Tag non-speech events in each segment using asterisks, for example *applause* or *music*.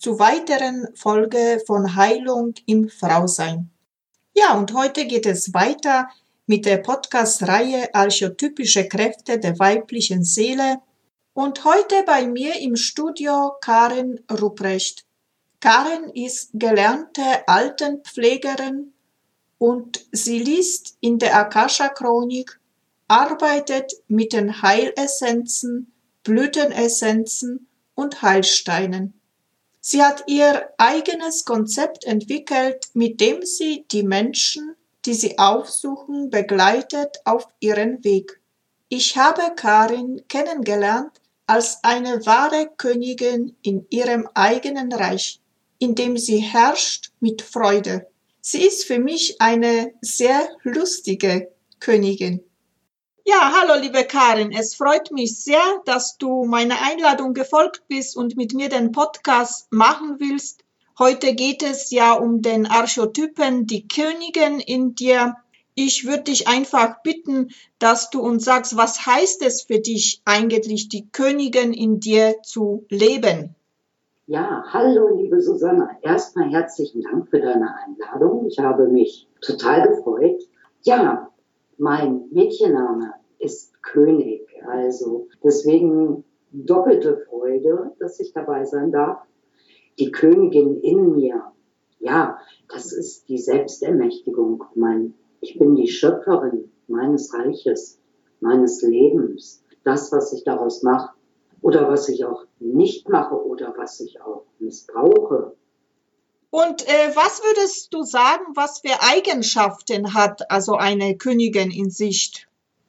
zu weiteren Folge von Heilung im Frausein. Ja, und heute geht es weiter mit der Podcast-Reihe Archetypische Kräfte der weiblichen Seele und heute bei mir im Studio Karin Ruprecht. Karin ist gelernte Altenpflegerin und sie liest in der Akasha-Chronik, arbeitet mit den Heilessenzen, Blütenessenzen und Heilsteinen. Sie hat ihr eigenes Konzept entwickelt, mit dem sie die Menschen, die sie aufsuchen, begleitet auf ihren Weg. Ich habe Karin kennengelernt als eine wahre Königin in ihrem eigenen Reich, in dem sie herrscht mit Freude. Sie ist für mich eine sehr lustige Königin. Ja, hallo liebe Karin, es freut mich sehr, dass du meiner Einladung gefolgt bist und mit mir den Podcast machen willst. Heute geht es ja um den Archetypen, die Königin in dir. Ich würde dich einfach bitten, dass du uns sagst, was heißt es für dich eigentlich, die Königin in dir zu leben? Ja, hallo liebe Susanna. Erstmal herzlichen Dank für deine Einladung. Ich habe mich total gefreut. Ja, mein Mädchenname ist König. Also deswegen doppelte Freude, dass ich dabei sein darf. Die Königin in mir. Ja, das ist die Selbstermächtigung. Mein, ich bin die Schöpferin meines Reiches, meines Lebens. Das, was ich daraus mache, oder was ich auch nicht mache oder was ich auch missbrauche. Und äh, was würdest du sagen, was für Eigenschaften hat also eine Königin in sich?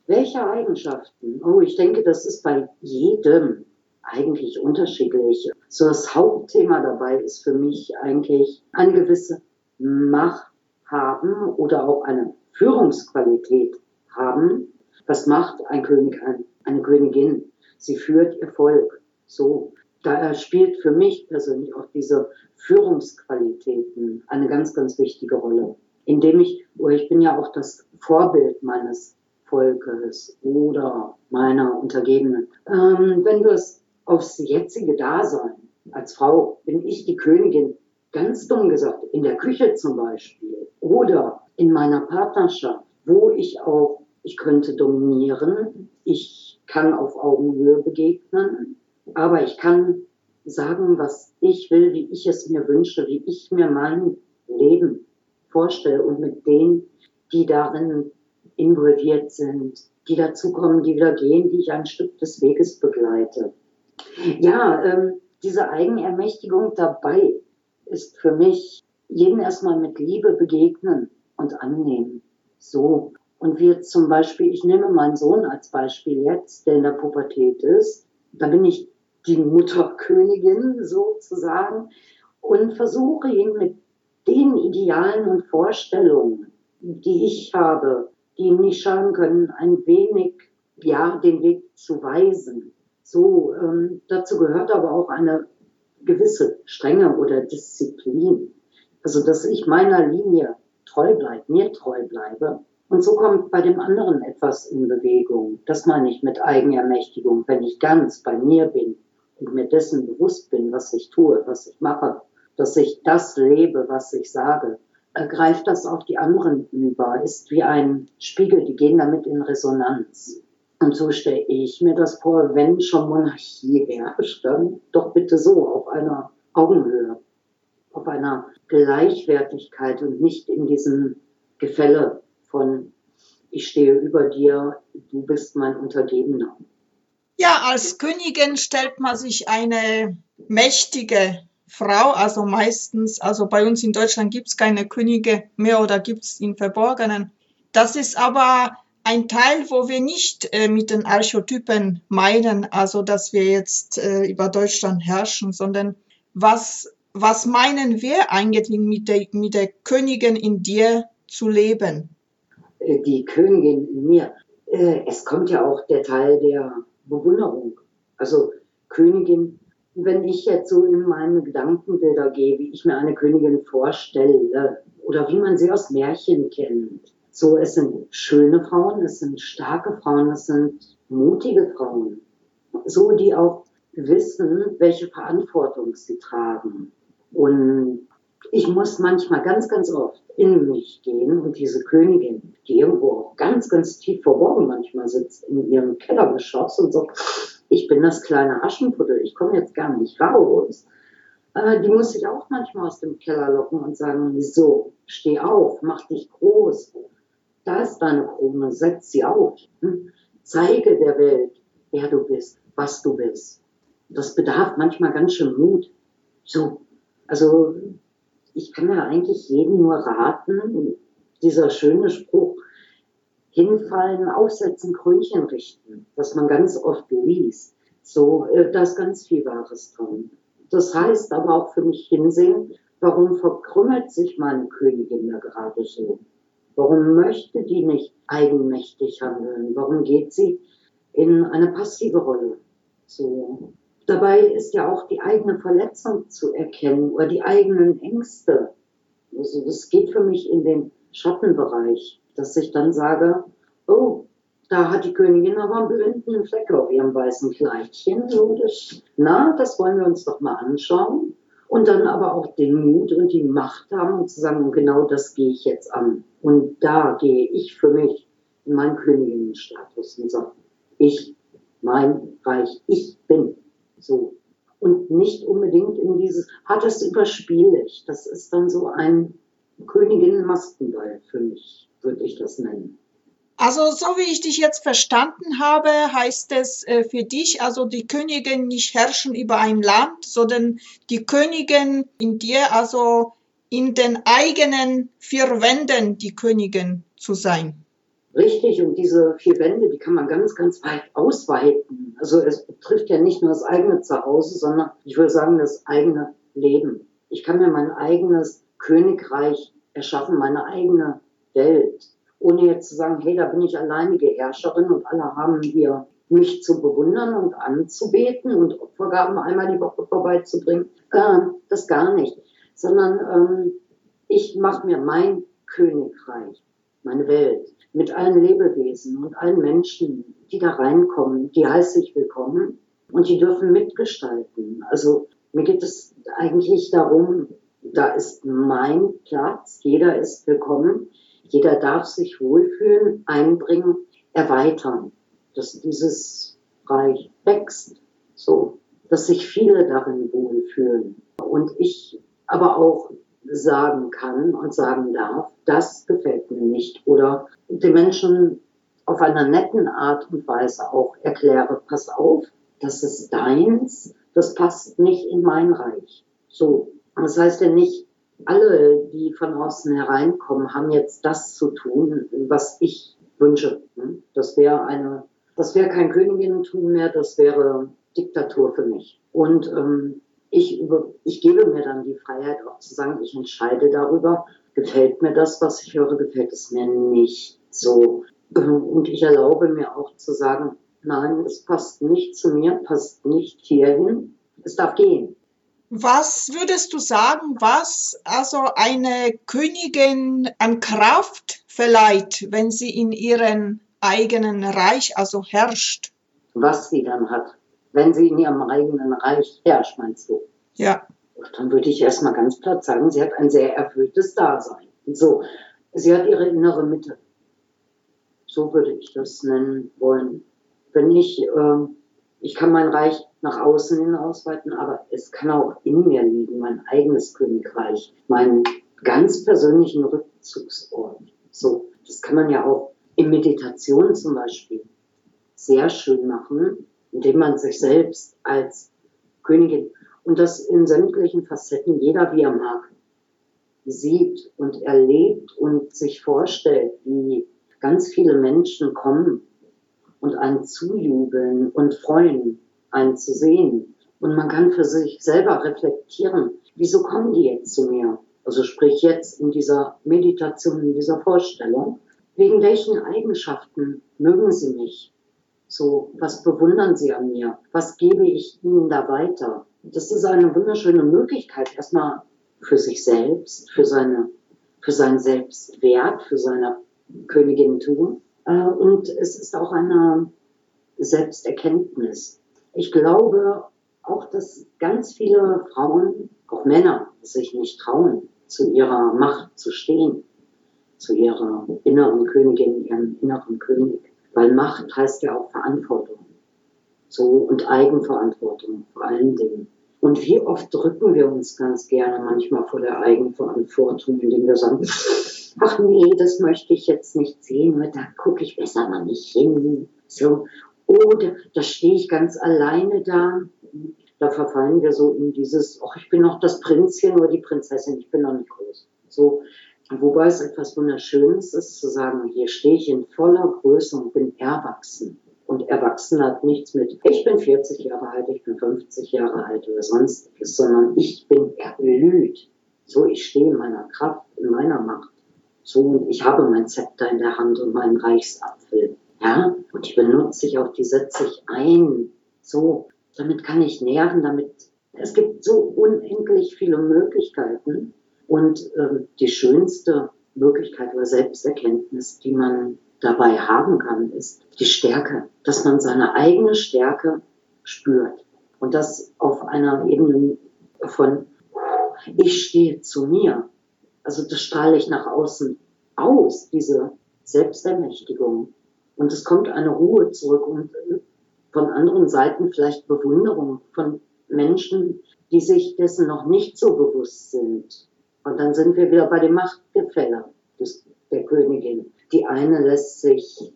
Welche Eigenschaften? Oh, ich denke, das ist bei jedem eigentlich unterschiedlich. So das Hauptthema dabei ist für mich eigentlich eine gewisse Macht haben oder auch eine Führungsqualität haben. Was macht ein König, eine Königin? sie führt ihr Volk. So, da spielt für mich persönlich auch diese Führungsqualitäten eine ganz, ganz wichtige Rolle. Indem ich, wo ich bin ja auch das Vorbild meines Volkes oder meiner Untergebenen. Ähm, wenn du es aufs jetzige Dasein als Frau bin ich die Königin, ganz dumm gesagt, in der Küche zum Beispiel oder in meiner Partnerschaft, wo ich auch, ich könnte dominieren, ich kann auf Augenhöhe begegnen, aber ich kann sagen, was ich will, wie ich es mir wünsche, wie ich mir mein Leben vorstelle und mit denen, die darin involviert sind, die dazukommen, die wieder gehen, die ich ein Stück des Weges begleite. Ja, ähm, diese Eigenermächtigung dabei ist für mich jeden erstmal mit Liebe begegnen und annehmen. So, und wir zum Beispiel, ich nehme meinen Sohn als Beispiel jetzt, der in der Pubertät ist. Da bin ich die Mutterkönigin sozusagen und versuche ihn mit den Idealen und Vorstellungen, die ich habe, die ihm nicht schaden können, ein wenig, ja, den Weg zu weisen. So, ähm, dazu gehört aber auch eine gewisse Strenge oder Disziplin. Also, dass ich meiner Linie treu bleibe, mir treu bleibe und so kommt bei dem anderen etwas in Bewegung. Das meine ich mit Eigenermächtigung, wenn ich ganz bei mir bin und mir dessen bewusst bin, was ich tue, was ich mache, dass ich das lebe, was ich sage, greift das auf die anderen über, ist wie ein Spiegel, die gehen damit in Resonanz. Und so stelle ich mir das vor, wenn schon Monarchie herrscht, dann doch bitte so, auf einer Augenhöhe, auf einer Gleichwertigkeit und nicht in diesem Gefälle von ich stehe über dir, du bist mein Untergebener. Ja, als Königin stellt man sich eine mächtige Frau, also meistens, also bei uns in Deutschland gibt es keine Könige mehr oder gibt es in Verborgenen. Das ist aber ein Teil, wo wir nicht äh, mit den Archetypen meinen, also dass wir jetzt äh, über Deutschland herrschen, sondern was, was meinen wir eigentlich mit der, mit der Königin in dir zu leben? Äh, die Königin in mir. Äh, es kommt ja auch der Teil der Bewunderung. Also Königin, wenn ich jetzt so in meine Gedankenbilder gehe, wie ich mir eine Königin vorstelle oder wie man sie aus Märchen kennt. So, es sind schöne Frauen, es sind starke Frauen, es sind mutige Frauen. So, die auch wissen, welche Verantwortung sie tragen. Und ich muss manchmal ganz, ganz oft in mich gehen und diese Königin, die irgendwo auch ganz, ganz tief verborgen manchmal sitzt in ihrem Kellergeschoss und sagt, ich bin das kleine Aschenputtel, ich komme jetzt gar nicht raus. Äh, die muss ich auch manchmal aus dem Keller locken und sagen, so, steh auf, mach dich groß. Da ist deine Krone, setz sie auf. Hm? Zeige der Welt, wer du bist, was du bist. Das bedarf manchmal ganz schön Mut. So, also ich kann ja eigentlich jedem nur raten, dieser schöne Spruch, hinfallen, aufsetzen, Krönchen richten, was man ganz oft liest. So, äh, da ist ganz viel Wahres drin. Das heißt aber auch für mich hinsehen, warum verkrümmelt sich meine Königin da gerade so? Warum möchte die nicht eigenmächtig handeln? Warum geht sie in eine passive Rolle? So, Dabei ist ja auch die eigene Verletzung zu erkennen oder die eigenen Ängste. Also das geht für mich in den Schattenbereich, dass ich dann sage, oh, da hat die Königin aber einen blinden Fleck auf ihrem weißen Kleidchen. Das, na, das wollen wir uns doch mal anschauen. Und dann aber auch den Mut und die Macht haben, um zu sagen, genau das gehe ich jetzt an. Und da gehe ich für mich in meinen Königinnenstatus und sage, ich, mein Reich, ich bin so. Und nicht unbedingt in dieses, hat es überspielig. Das ist dann so ein Königin-Maskenball für mich, würde ich das nennen. Also so wie ich dich jetzt verstanden habe, heißt es äh, für dich, also die Königin nicht herrschen über ein Land, sondern die Königin in dir, also in den eigenen vier Wänden die Königin zu sein. Richtig, und diese vier Wände, die kann man ganz, ganz weit ausweiten. Also es betrifft ja nicht nur das eigene Zuhause, sondern ich würde sagen, das eigene Leben. Ich kann mir mein eigenes Königreich erschaffen, meine eigene Welt. Ohne jetzt zu sagen, hey, da bin ich alleinige Herrscherin und alle haben hier mich zu bewundern und anzubeten und Opfergaben einmal die Woche vorbeizubringen. Äh, das gar nicht. Sondern ähm, ich mache mir mein Königreich, meine Welt mit allen Lebewesen und allen Menschen, die da reinkommen, die heiße ich willkommen und die dürfen mitgestalten. Also mir geht es eigentlich darum, da ist mein Platz, jeder ist willkommen, jeder darf sich wohlfühlen, einbringen, erweitern, dass dieses Reich wächst, so, dass sich viele darin wohlfühlen. Und ich aber auch sagen kann und sagen darf, das gefällt mir nicht. Oder den Menschen auf einer netten Art und Weise auch erkläre, pass auf, das ist deins, das passt nicht in mein Reich. So. Das heißt ja nicht, alle, die von außen hereinkommen, haben jetzt das zu tun, was ich wünsche. Das wäre eine, das wäre kein Königinnentum mehr, das wäre Diktatur für mich. Und ähm, ich, ich gebe mir dann die Freiheit auch zu sagen, ich entscheide darüber, gefällt mir das, was ich höre, gefällt es mir nicht so. Und ich erlaube mir auch zu sagen, nein, es passt nicht zu mir, passt nicht hierhin, es darf gehen. Was würdest du sagen, was also eine Königin an Kraft verleiht, wenn sie in ihrem eigenen Reich also herrscht? Was sie dann hat wenn sie in ihrem eigenen Reich herrscht, meinst du? Ja. Dann würde ich erstmal ganz platt sagen, sie hat ein sehr erfülltes Dasein. So, sie hat ihre innere Mitte. So würde ich das nennen wollen. wenn ich, äh, ich kann mein Reich nach außen hin ausweiten, aber es kann auch in mir liegen, mein eigenes Königreich, meinen ganz persönlichen Rückzugsort. So, das kann man ja auch in Meditation zum Beispiel sehr schön machen, indem man sich selbst als Königin und das in sämtlichen Facetten, jeder wie er mag, sieht und erlebt und sich vorstellt, wie ganz viele Menschen kommen und einen zujubeln und freuen, einen zu sehen. Und man kann für sich selber reflektieren, wieso kommen die jetzt zu mir? Also sprich jetzt in dieser Meditation, in dieser Vorstellung. Wegen welchen Eigenschaften mögen sie mich? So, was bewundern sie an mir? Was gebe ich ihnen da weiter? Das ist eine wunderschöne Möglichkeit, erstmal für sich selbst, für seine, für seinen Selbstwert, für seine Königin tun. Äh, und es ist auch eine Selbsterkenntnis. Ich glaube auch, dass ganz viele Frauen, auch Männer, sich nicht trauen, zu ihrer Macht zu stehen, zu ihrer inneren Königin, ihrem inneren König. Weil Macht heißt ja auch Verantwortung. So, und Eigenverantwortung vor allen Dingen. Und wie oft drücken wir uns ganz gerne manchmal vor der Eigenverantwortung, indem wir sagen, *laughs* ach nee, das möchte ich jetzt nicht sehen, da gucke ich besser mal nicht hin. So, oder da stehe ich ganz alleine da. Da verfallen wir so in dieses, ach, ich bin noch das Prinzchen oder die Prinzessin, ich bin noch nicht groß. So, wobei es etwas Wunderschönes ist, zu sagen, hier stehe ich in voller Größe und bin erwachsen. Und erwachsen hat nichts mit, ich bin 40 Jahre alt, ich bin 50 Jahre alt oder sonstiges, sondern ich bin erblüht. So, ich stehe in meiner Kraft, in meiner Macht. So, ich habe mein Zepter in der Hand und meinen Reichsapfel. Ja, und die benutze ich auch, die setze ich ein. So, damit kann ich nähren, damit, es gibt so unendlich viele Möglichkeiten. Und ähm, die schönste Möglichkeit oder Selbsterkenntnis, die man dabei haben kann, ist die Stärke, dass man seine eigene Stärke spürt. Und das auf einer Ebene von, ich stehe zu mir. Also das strahle ich nach außen aus, diese Selbstermächtigung. Und es kommt eine Ruhe zurück und von anderen Seiten vielleicht Bewunderung von Menschen, die sich dessen noch nicht so bewusst sind. Und dann sind wir wieder bei dem Machtgefälle des, der Königin. Die eine lässt sich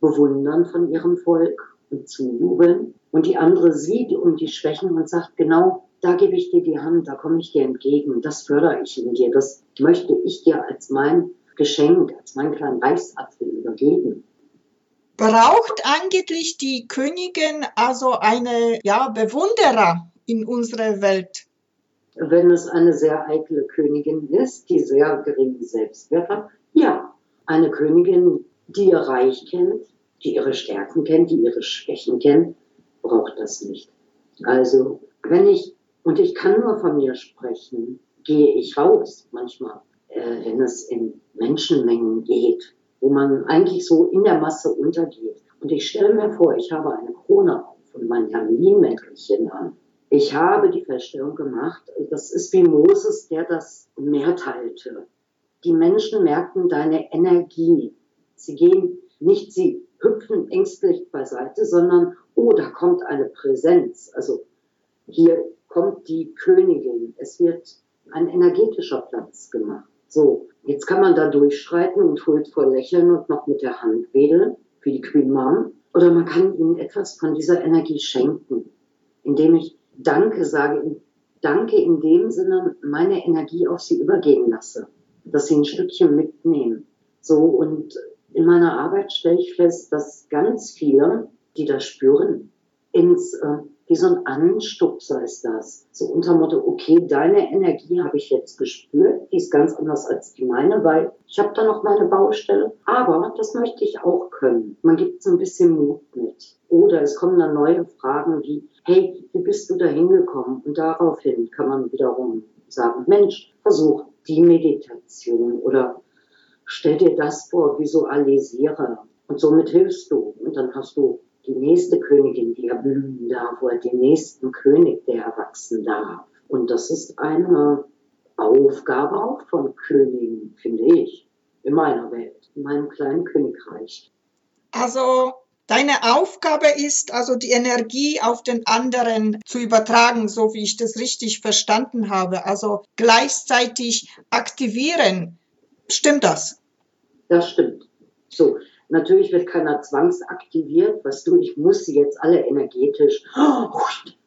bewundern von ihrem Volk und zujubeln und die andere sieht um die Schwächen und sagt, genau, da gebe ich dir die Hand, da komme ich dir entgegen, das fördere ich in dir, das möchte ich dir als mein Geschenk, als meinen kleinen Reichsapfel übergeben. Braucht eigentlich die Königin also eine ja, Bewunderer in unserer Welt? Wenn es eine sehr eitle Königin ist, die sehr geringen Selbstwert hat, ja. Eine Königin, die ihr Reich kennt, die ihre Stärken kennt, die ihre Schwächen kennt, braucht das nicht. Also, wenn ich, und ich kann nur von mir sprechen, gehe ich raus manchmal, äh, wenn es in Menschenmengen geht, wo man eigentlich so in der Masse untergeht. Und ich stelle mir vor, ich habe eine Krone auf und mein Hermelinmäntelchen an. Ich habe die Feststellung gemacht, das ist wie Moses, der das Meer teilte. Die Menschen merken deine Energie. Sie gehen nicht, sie hüpfen ängstlich beiseite, sondern, oh, da kommt eine Präsenz. Also hier kommt die Königin. Es wird ein energetischer Platz gemacht. So, jetzt kann man da durchschreiten und huldvoll lächeln und noch mit der Hand wedeln, wie die Queen Mom. Oder man kann ihnen etwas von dieser Energie schenken, indem ich Danke sage, Danke in dem Sinne meine Energie auf sie übergehen lasse, dass sie ein Stückchen mitnehmen. So, und in meiner Arbeit stelle ich fest, dass ganz viele, die das spüren, ins äh, wie so ein Anstupser ist das. So unter Motto, okay, deine Energie habe ich jetzt gespürt, die ist ganz anders als die meine, weil ich habe da noch meine Baustelle, aber das möchte ich auch können. Man gibt so ein bisschen Mut mit. Oder es kommen dann neue Fragen wie, hey, wie bist du da hingekommen? Und daraufhin kann man wiederum sagen, Mensch, versuch die Meditation oder stell dir das vor, visualisiere. Und somit hilfst du. Und dann hast du die nächste Königin, die erblühen darf, oder den nächsten König, der erwachsen darf. Und das ist eine Aufgabe auch von Königen, finde ich, in meiner Welt, in meinem kleinen Königreich. Also Deine Aufgabe ist also die Energie auf den anderen zu übertragen, so wie ich das richtig verstanden habe. Also gleichzeitig aktivieren. Stimmt das? Das stimmt. So, natürlich wird keiner zwangsaktiviert, was du, ich muss sie jetzt alle energetisch, oh,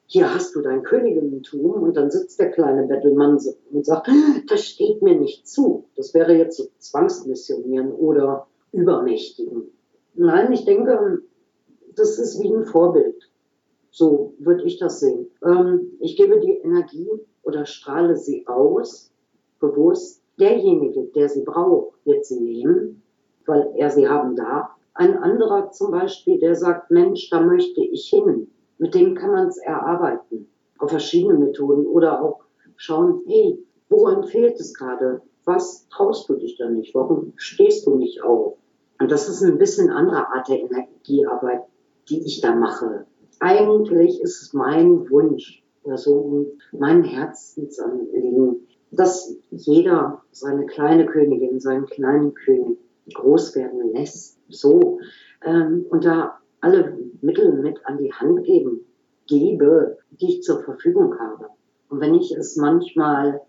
hier hast du dein Königintum und dann sitzt der kleine Bettelmann und sagt, das steht mir nicht zu. Das wäre jetzt so Zwangsmissionieren oder Übermächtigen. Nein, ich denke, das ist wie ein Vorbild. So würde ich das sehen. Ähm, ich gebe die Energie oder strahle sie aus, bewusst. Derjenige, der sie braucht, wird sie nehmen, weil er sie haben darf. Ein anderer zum Beispiel, der sagt, Mensch, da möchte ich hin. Mit dem kann man es erarbeiten. Auf verschiedene Methoden oder auch schauen, hey, woran fehlt es gerade? Was traust du dich da nicht? Warum stehst du nicht auf? Und das ist ein bisschen andere Art der Energiearbeit die ich da mache. Eigentlich ist es mein Wunsch oder so mein Herzensanliegen, dass jeder seine kleine Königin, seinen kleinen König groß werden lässt. So. Ähm, und da alle Mittel mit an die Hand geben, gebe, die ich zur Verfügung habe. Und wenn ich es manchmal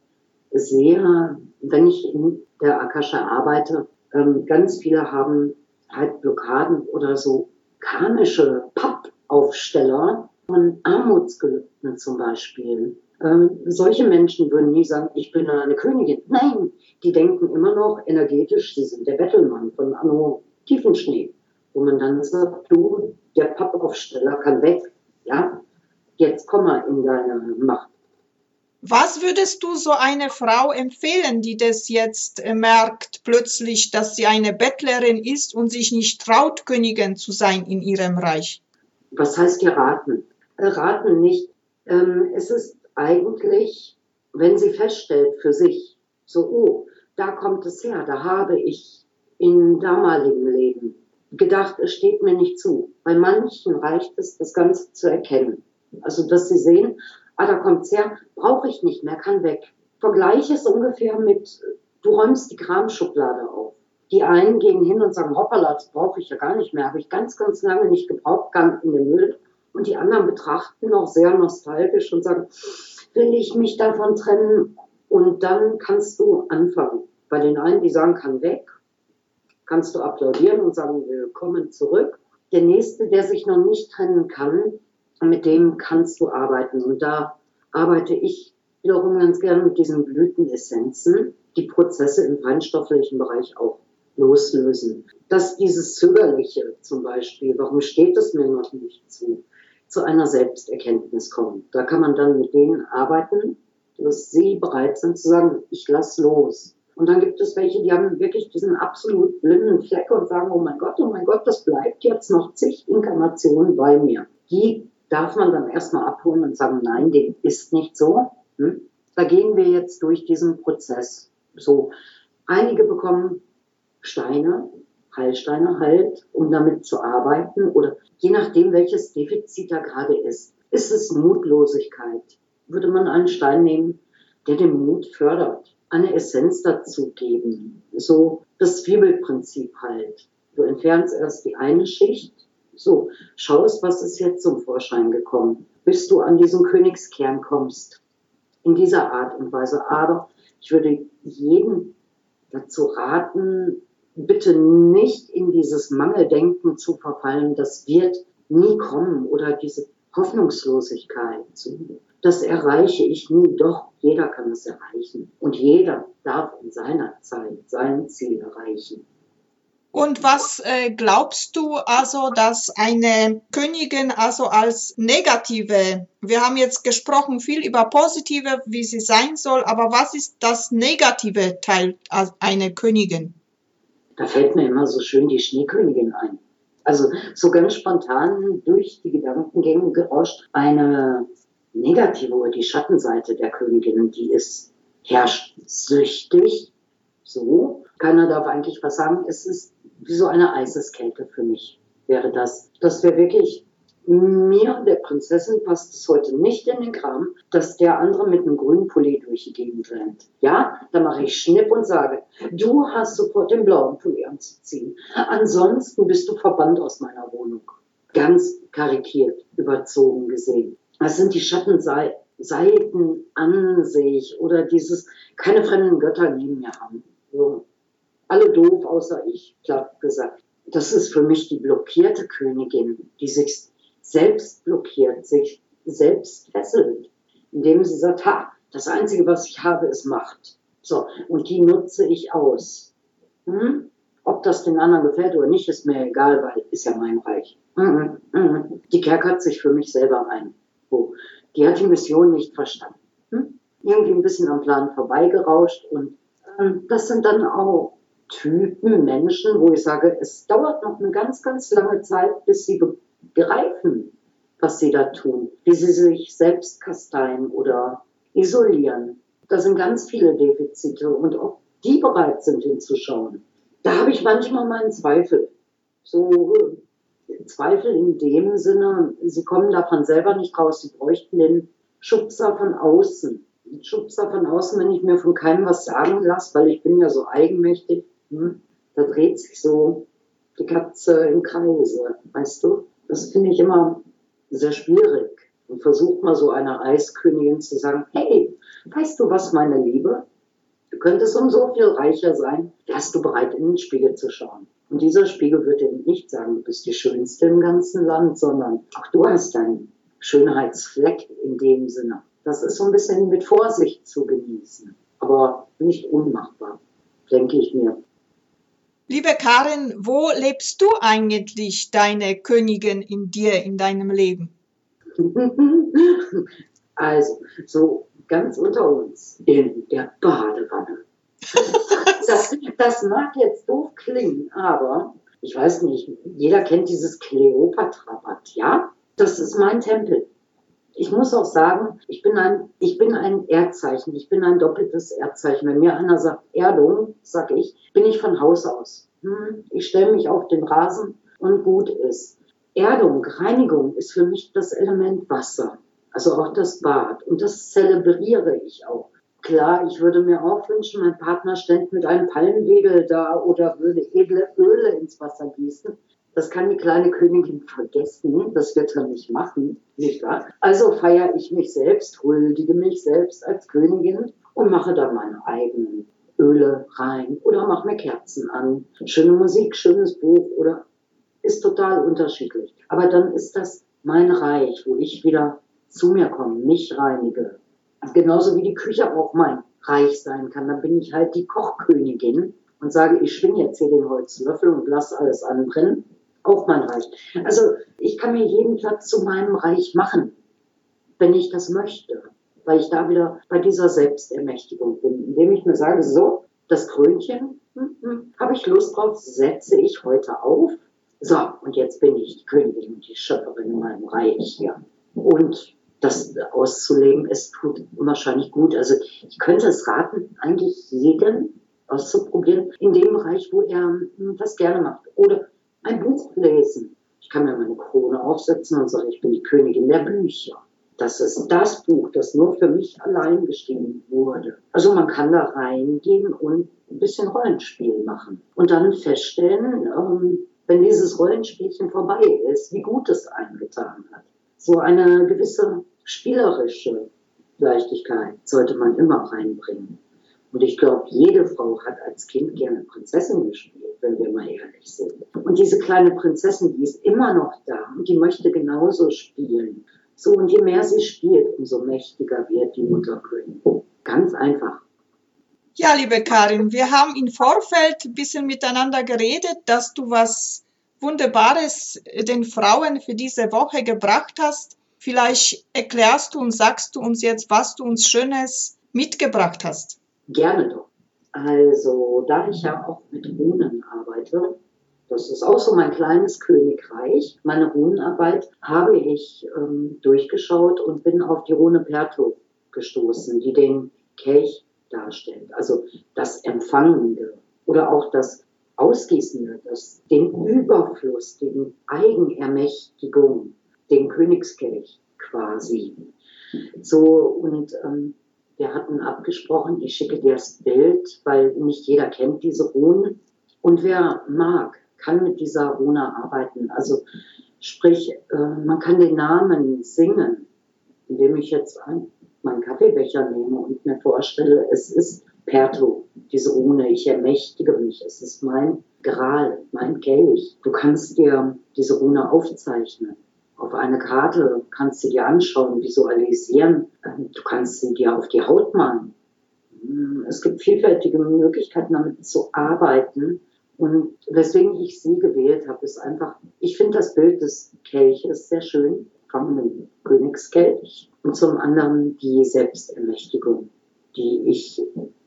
sehe, wenn ich in der Akasha arbeite, ähm, ganz viele haben halt Blockaden oder so karmische Pappaufsteller von Armutsgelübden zum Beispiel. Ähm, solche Menschen würden nie sagen, ich bin eine Königin. Nein, die denken immer noch energetisch, sie sind der Bettelmann von Anno Tiefenschnee. Wo man dann sagt, du, der Pappaufsteller kann weg. Ja, jetzt komm mal in deine Macht. Was würdest du so eine Frau empfehlen, die das jetzt äh, merkt, plötzlich, dass sie eine Bettlerin ist und sich nicht traut, Königin zu sein in ihrem Reich? Was heißt hier raten? Nicht. Ähm, es ist eigentlich, wenn sie feststellt für sich, so, oh, da kommt es her, da habe ich in damaligen Leben gedacht, es steht mir nicht zu. Bei manchen reicht es, das Ganze zu erkennen. Also, dass sie sehen, ah, da kommt's her, brauche ich nicht mehr, kann weg. Vergleiche es ungefähr mit, du räumst die Kramschublade auf. Die einen gehen hin und sagen, hoppala, das brauche ich ja gar nicht mehr, habe ich ganz, ganz lange nicht gebraucht, gang in den Müll. Und die anderen betrachten noch sehr nostalgisch und sagen, will ich mich davon trennen? Und dann kannst du anfangen. Bei den einen, die sagen, kann weg, kannst du applaudieren und sagen, willkommen zurück. Der nächste, der sich noch nicht trennen kann, mit dem kannst du arbeiten. Und da arbeite ich wiederum ganz gerne mit diesen Blütenessenzen, die Prozesse im feinstofflichen Bereich auch loslösen. Dass dieses Zögerliche zum Beispiel, warum steht es mir noch nicht zu, zu einer Selbsterkenntnis kommt. Da kann man dann mit denen arbeiten, dass sie bereit sind zu sagen, ich lass los. Und dann gibt es welche, die haben wirklich diesen absolut blinden Fleck und sagen, oh mein Gott, oh mein Gott, das bleibt jetzt noch zig Inkarnationen bei mir. Die darf man dann erstmal abholen und sagen, nein, dem ist nicht so. Hm? Da gehen wir jetzt durch diesen Prozess. So, einige bekommen Steine, Heilsteine halt, um damit zu arbeiten oder je nachdem, welches Defizit da gerade ist. Ist es Mutlosigkeit? Würde man einen Stein nehmen, der den Mut fördert, eine Essenz dazu geben. So das Zwiebelprinzip halt. Du entfernst erst die eine Schicht, so, schaust, was ist jetzt zum Vorschein gekommen, bis du an diesen Königskern kommst. In dieser Art und Weise. Aber ich würde jeden dazu raten, bitte nicht in dieses Mangeldenken zu verfallen, das wird nie kommen oder diese Hoffnungslosigkeit. Das erreiche ich nie, doch jeder kann es erreichen und jeder darf in seiner Zeit sein Ziel erreichen. Und was äh, glaubst du also, dass eine Königin also als negative, wir haben jetzt gesprochen viel über positive, wie sie sein soll, aber was ist das negative Teil einer Königin? Da fällt mir immer so schön die Schneekönigin ein. Also so ganz spontan durch die Gedankengänge gerauscht eine negative oder die Schattenseite der Königin, die ist herrschsüchtig, so. Keiner darf eigentlich was sagen. Es ist wie so eine Eiseskälte für mich wäre das. Dass wir wirklich mir, der Prinzessin, passt es heute nicht in den Kram, dass der andere mit einem grünen Pulli durch die Gegend rennt. Ja, da mache ich Schnipp und sage, du hast sofort den blauen Pulli anzuziehen. Ansonsten bist du verbannt aus meiner Wohnung. ganz karikiert, überzogen gesehen. Das sind die Schattenseiten an sich oder dieses keine fremden Götter neben mir haben. So. Alle doof, außer ich, platt gesagt. Das ist für mich die blockierte Königin, die sich selbst blockiert, sich selbst fesselt, indem sie sagt, ha, das Einzige, was ich habe, ist Macht. So, und die nutze ich aus. Hm? Ob das den anderen gefällt oder nicht, ist mir egal, weil ist ja mein Reich. Mhm, mhm. Die kerkert sich für mich selber ein. Oh. Die hat die Mission nicht verstanden. Hm? Irgendwie ein bisschen am Plan vorbeigerauscht und ähm, das sind dann auch Typen, Menschen, wo ich sage, es dauert noch eine ganz, ganz lange Zeit, bis sie begreifen, was sie da tun, wie sie sich selbst kasteien oder isolieren. Da sind ganz viele Defizite und ob die bereit sind hinzuschauen, da habe ich manchmal meinen Zweifel. So äh, Zweifel in dem Sinne, sie kommen davon selber nicht raus, sie bräuchten den Schubser von außen. Den Schubser von außen, wenn ich mir von keinem was sagen lasse, weil ich bin ja so eigenmächtig, hm, da dreht sich so die Katze im Kreise, weißt du? Das finde ich immer sehr schwierig. Und versucht mal so einer Eiskönigin zu sagen, hey, weißt du was, meine Liebe? Du könntest um so viel reicher sein, wärst du bereit, in den Spiegel zu schauen. Und dieser Spiegel wird dir nicht sagen, du bist die Schönste im ganzen Land, sondern auch du hast einen Schönheitsfleck in dem Sinne. Das ist so ein bisschen mit Vorsicht zu genießen, aber nicht unmachbar, denke ich mir. Liebe Karin, wo lebst du eigentlich deine Königin in dir, in deinem Leben? *laughs* also, so ganz unter uns in der Badewanne. *laughs* Das, das mag jetzt doof klingen, aber ich weiß nicht, jeder kennt dieses Kleopatra-Bad, ja? Das ist mein Tempel. Ich muss auch sagen, ich bin ein, ich bin ein Erdzeichen. Ich bin ein doppeltes Erdzeichen. Wenn mir einer sagt Erdung, sag ich, bin ich von Haus aus. Hm, ich stelle mich auf den Rasen und gut ist. Erdung, Reinigung ist für mich das Element Wasser also auch das Bad. Und das zelebriere ich auch. Klar, ich würde mir auch wünschen, mein Partner stände mit einem Palmwedel da oder würde edle Öle ins Wasser gießen. Das kann die kleine Königin vergessen. Das wird er nicht machen, nicht wahr? Also feiere ich mich selbst, huldige mich selbst als Königin und mache da meine eigenen Öle rein oder mache mir Kerzen an. Schöne Musik, schönes Buch oder ist total unterschiedlich. Aber dann ist das mein Reich, wo ich wieder zu mir kommen, mich reinige. Genauso wie die Küche auch mein Reich sein kann. Dann bin ich halt die Kochkönigin und sage, ich schwing jetzt hier den Holzlöffel und lasse alles anbrennen. Auch mein Reich. Also ich kann mir jeden Platz zu meinem Reich machen, wenn ich das möchte. Weil ich da wieder bei dieser Selbstermächtigung bin, indem ich mir sage, so, das Krönchen, hm, hm, habe ich Lust drauf, setze ich heute auf. So, und jetzt bin ich die Königin und die Schöpferin in meinem Reich hier. Und das auszuleben, es tut unwahrscheinlich gut. Also ich könnte es raten, eigentlich jedem auszuprobieren, in dem Bereich, wo er das hm, gerne macht. Oder ein Buch lesen. Ich kann mir meine Krone aufsetzen und sagen, ich bin die Königin der Bücher. Das ist das Buch, das nur für mich allein geschrieben wurde. Also man kann da reingehen und ein bisschen Rollenspiel machen und dann feststellen, ähm, wenn dieses Rollenspielchen vorbei ist, wie gut es eingetan hat. So eine gewisse spielerische Leichtigkeit sollte man immer reinbringen. Und ich glaube, jede Frau hat als Kind gerne Prinzessin gespielt, wenn wir mal ehrlich sind. Und diese kleine Prinzessin, die ist immer noch da und die möchte genauso spielen. So, und je mehr sie spielt, umso mächtiger wird die Mutterkönigin. Ganz einfach. Ja, liebe Karin, wir haben im Vorfeld ein bisschen miteinander geredet, dass du was Wunderbares den Frauen für diese Woche gebracht hast. Vielleicht erklärst du und sagst du uns jetzt, was du uns Schönes mitgebracht hast. Gerne doch. Also, da ich ja auch mit Runen arbeite, das ist auch so mein kleines Königreich. Meine Runenarbeit habe ich ähm, durchgeschaut und bin auf die Rune Perto gestoßen, die den Kelch darstellt. Also das Empfangende oder auch das Ausgießende, das, den Überfluss, die Eigenermächtigung den Königskelch quasi. So, und ähm, wir hatten abgesprochen, ich schicke dir das Bild, weil nicht jeder kennt diese Rune. Und wer mag, kann mit dieser Rune arbeiten. Also Sprich, äh, man kann den Namen singen, indem ich jetzt meinen Kaffeebecher nehme und mir vorstelle, es ist Perto, diese Rune, ich ermächtige mich, es ist mein Gral, mein Kelch. Du kannst dir diese Rune aufzeichnen. Auf eine Karte kannst du dir anschauen, visualisieren. Ähm, du kannst sie dir auf die Haut malen. Hm, es gibt vielfältige Möglichkeiten, damit zu arbeiten. Und weswegen ich sie gewählt habe, ist einfach, ich finde das Bild des Kelches sehr schön, vom Königskelch. Und zum anderen die Selbstermächtigung, die ich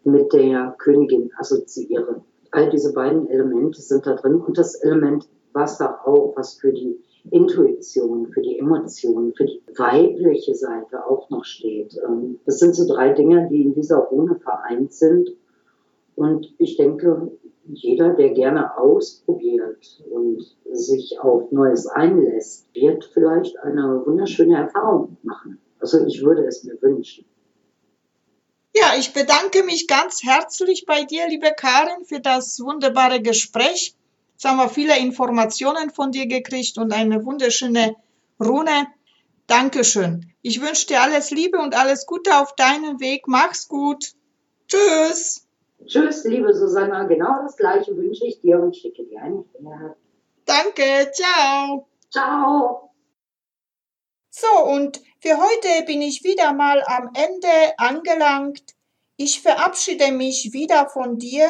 mit der Königin assoziiere. All diese beiden Elemente sind da drin und das Element Wasser auch, was für die Intuition, für die Emotionen, für die weibliche Seite auch noch steht. Ähm, das sind so drei Dinge, die in dieser Rune vereint sind. Und ich denke, jeder, der gerne ausprobiert und sich auf Neues einlässt, wird vielleicht eine wunderschöne Erfahrung machen. Also ich würde es mir wünschen. Ja, ich bedanke mich ganz herzlich bei dir, liebe Karin, für das wunderbare Gespräch. Jetzt haben wir viele Informationen von dir gekriegt und eine wunderschöne Rune. Dankeschön. Ich wünsche dir alles Liebe und alles Gute auf deinem Weg. Mach's gut. Tschüss. Tschüss, liebe Susanna. Genau das Gleiche wünsche ich dir und schicke dir ein Herz. Danke. Ciao. Ciao. So, und für heute bin ich wieder mal am Ende angelangt. Ich verabschiede mich wieder von dir.